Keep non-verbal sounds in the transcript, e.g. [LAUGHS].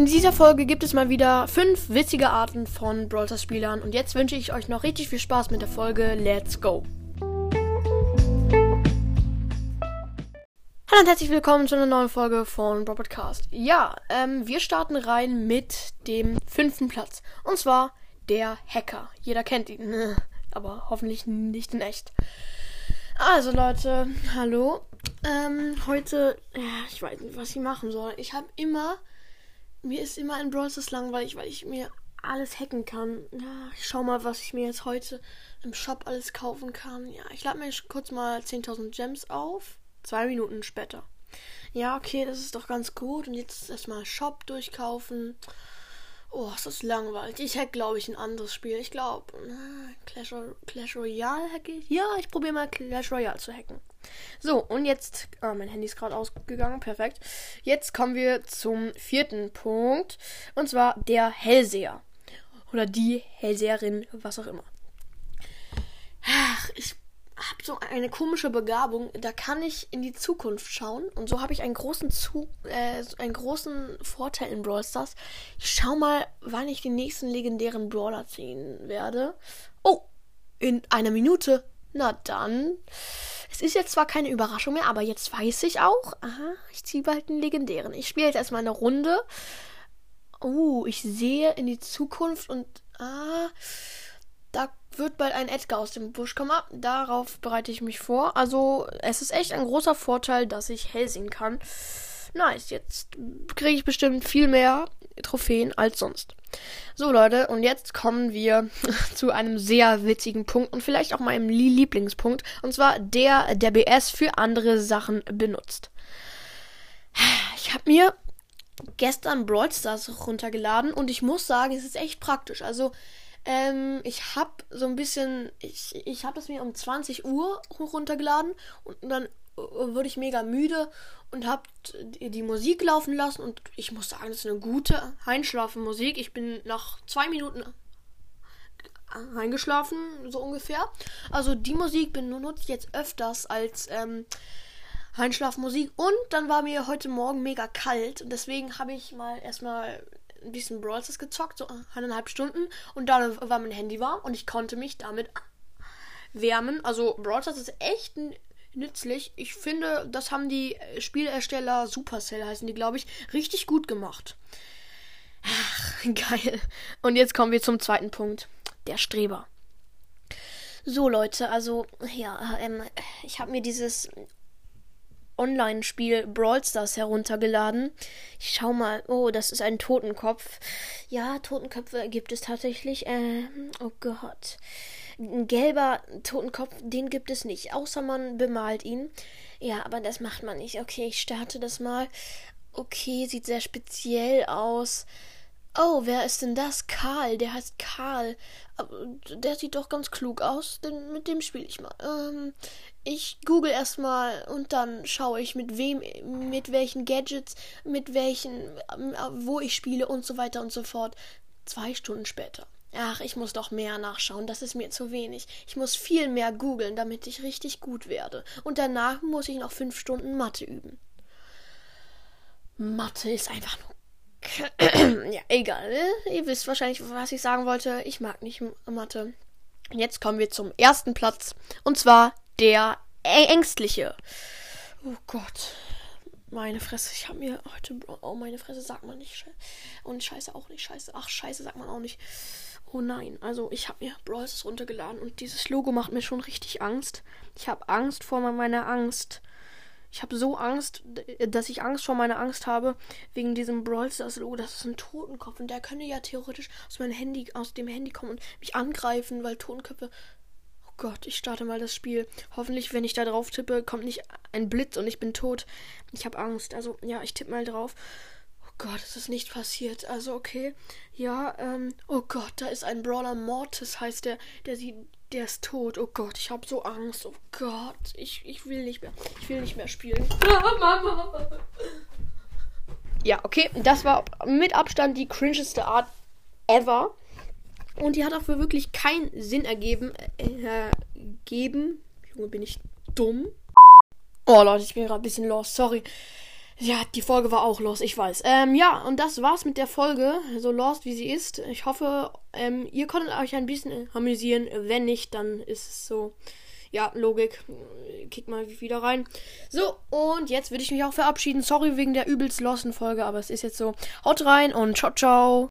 In dieser Folge gibt es mal wieder fünf witzige Arten von Brawl Spielern und jetzt wünsche ich euch noch richtig viel Spaß mit der Folge Let's Go. Hallo und herzlich willkommen zu einer neuen Folge von Brawl Podcast. Ja, ähm, wir starten rein mit dem fünften Platz und zwar der Hacker. Jeder kennt ihn, [LAUGHS] aber hoffentlich nicht in echt. Also Leute, hallo. Ähm, heute, ja, ich weiß nicht, was ich machen soll. Ich habe immer mir ist immer in Brawl Stars langweilig, weil ich mir alles hacken kann. Ja, ich schau mal, was ich mir jetzt heute im Shop alles kaufen kann. Ja, ich lade mir kurz mal 10.000 Gems auf. Zwei Minuten später. Ja, okay, das ist doch ganz gut. Und jetzt erstmal Shop durchkaufen. Oh, ist das langweilig. Ich hack, glaube ich, ein anderes Spiel. Ich glaube, Clash, Clash Royale hacke ich. Ja, ich probiere mal Clash Royale zu hacken. So, und jetzt. Oh, mein Handy ist gerade ausgegangen. Perfekt. Jetzt kommen wir zum vierten Punkt. Und zwar der Hellseher. Oder die Hellseherin, was auch immer. Ach, ich habe so eine komische Begabung, da kann ich in die Zukunft schauen und so habe ich einen großen Zu äh, einen großen Vorteil in Brawl Stars. Ich schau mal, wann ich den nächsten legendären Brawler ziehen werde. Oh, in einer Minute. Na dann. Es ist jetzt zwar keine Überraschung mehr, aber jetzt weiß ich auch. Aha, ich ziehe bald einen legendären. Ich spiele jetzt erstmal eine Runde. Oh, ich sehe in die Zukunft und ah, da wird bald ein Edgar aus dem Busch kommen. Darauf bereite ich mich vor. Also, es ist echt ein großer Vorteil, dass ich hell sehen kann. Nice, jetzt kriege ich bestimmt viel mehr Trophäen als sonst. So, Leute, und jetzt kommen wir [LAUGHS] zu einem sehr witzigen Punkt und vielleicht auch meinem Lieblingspunkt. Und zwar der, der BS für andere Sachen benutzt. [SIGHS] Ich habe mir gestern Brawl Stars runtergeladen und ich muss sagen, es ist echt praktisch. Also, ähm, ich habe so ein bisschen, ich, ich habe das mir um 20 Uhr runtergeladen und dann wurde ich mega müde und habe die Musik laufen lassen und ich muss sagen, das ist eine gute Einschlafenmusik. Ich bin nach zwei Minuten eingeschlafen, so ungefähr. Also die Musik benutze ich jetzt öfters als ähm, Einschlafmusik. Und dann war mir heute Morgen mega kalt und deswegen habe ich mal erstmal ein bisschen Brawl Stars gezockt, so eineinhalb Stunden. Und dann war mein Handy warm und ich konnte mich damit wärmen. Also Brawl Stars ist echt nützlich. Ich finde, das haben die Spielersteller Supercell heißen die, glaube ich, richtig gut gemacht. Ach, [LAUGHS] geil. Und jetzt kommen wir zum zweiten Punkt. Der Streber. So, Leute, also, ja, ähm, ich habe mir dieses Online-Spiel Brawl Stars heruntergeladen. Ich schau mal. Oh, das ist ein Totenkopf. Ja, Totenköpfe gibt es tatsächlich. Äh, oh Gott. Ein gelber Totenkopf, den gibt es nicht. Außer man bemalt ihn. Ja, aber das macht man nicht. Okay, ich starte das mal. Okay, sieht sehr speziell aus. Oh, wer ist denn das? Karl, der heißt Karl. Der sieht doch ganz klug aus, denn mit dem spiele ich mal. Ähm, ich google erstmal und dann schaue ich mit wem, mit welchen Gadgets, mit welchen, ähm, wo ich spiele und so weiter und so fort. Zwei Stunden später. Ach, ich muss doch mehr nachschauen, das ist mir zu wenig. Ich muss viel mehr googeln, damit ich richtig gut werde. Und danach muss ich noch fünf Stunden Mathe üben. Mathe ist einfach nur [CLEARS THROAT] ja, egal. Ne? Ihr wisst wahrscheinlich, was ich sagen wollte. Ich mag nicht Mathe. Jetzt kommen wir zum ersten Platz. Und zwar der Ängstliche. Oh Gott. Meine Fresse, ich habe mir heute. Oh, meine Fresse sagt man nicht. Und Scheiße auch nicht. Scheiße. Ach, Scheiße sagt man auch nicht. Oh nein. Also, ich habe mir Brawl runtergeladen und dieses Logo macht mir schon richtig Angst. Ich habe Angst vor meiner Angst. Ich habe so Angst, dass ich Angst vor meiner Angst habe, wegen diesem Brawl Stars Logo. Das ist ein Totenkopf und der könnte ja theoretisch aus meinem Handy, aus dem Handy kommen und mich angreifen, weil Totenköpfe. Oh Gott, ich starte mal das Spiel. Hoffentlich, wenn ich da drauf tippe, kommt nicht ein Blitz und ich bin tot. Ich habe Angst. Also, ja, ich tippe mal drauf. Oh Gott, es ist nicht passiert. Also, okay. Ja, ähm. Oh Gott, da ist ein Brawler Mortis, heißt der. Der sieht der ist tot. Oh Gott, ich habe so Angst. Oh Gott, ich, ich will nicht mehr. Ich will nicht mehr spielen. Ah, [LAUGHS] Mama. Ja, okay, das war mit Abstand die cringeste Art ever. Und die hat dafür wirklich keinen Sinn ergeben. Äh, ergeben. Junge, bin ich dumm. Oh Leute, ich bin gerade ein bisschen lost. Sorry. Ja, die Folge war auch lost, ich weiß. Ähm, ja, und das war's mit der Folge, so lost wie sie ist. Ich hoffe, ähm, ihr konntet euch ein bisschen amüsieren. Wenn nicht, dann ist es so. Ja, Logik. Kick mal wieder rein. So, und jetzt würde ich mich auch verabschieden. Sorry wegen der übelst losten Folge, aber es ist jetzt so. Haut rein und ciao, ciao.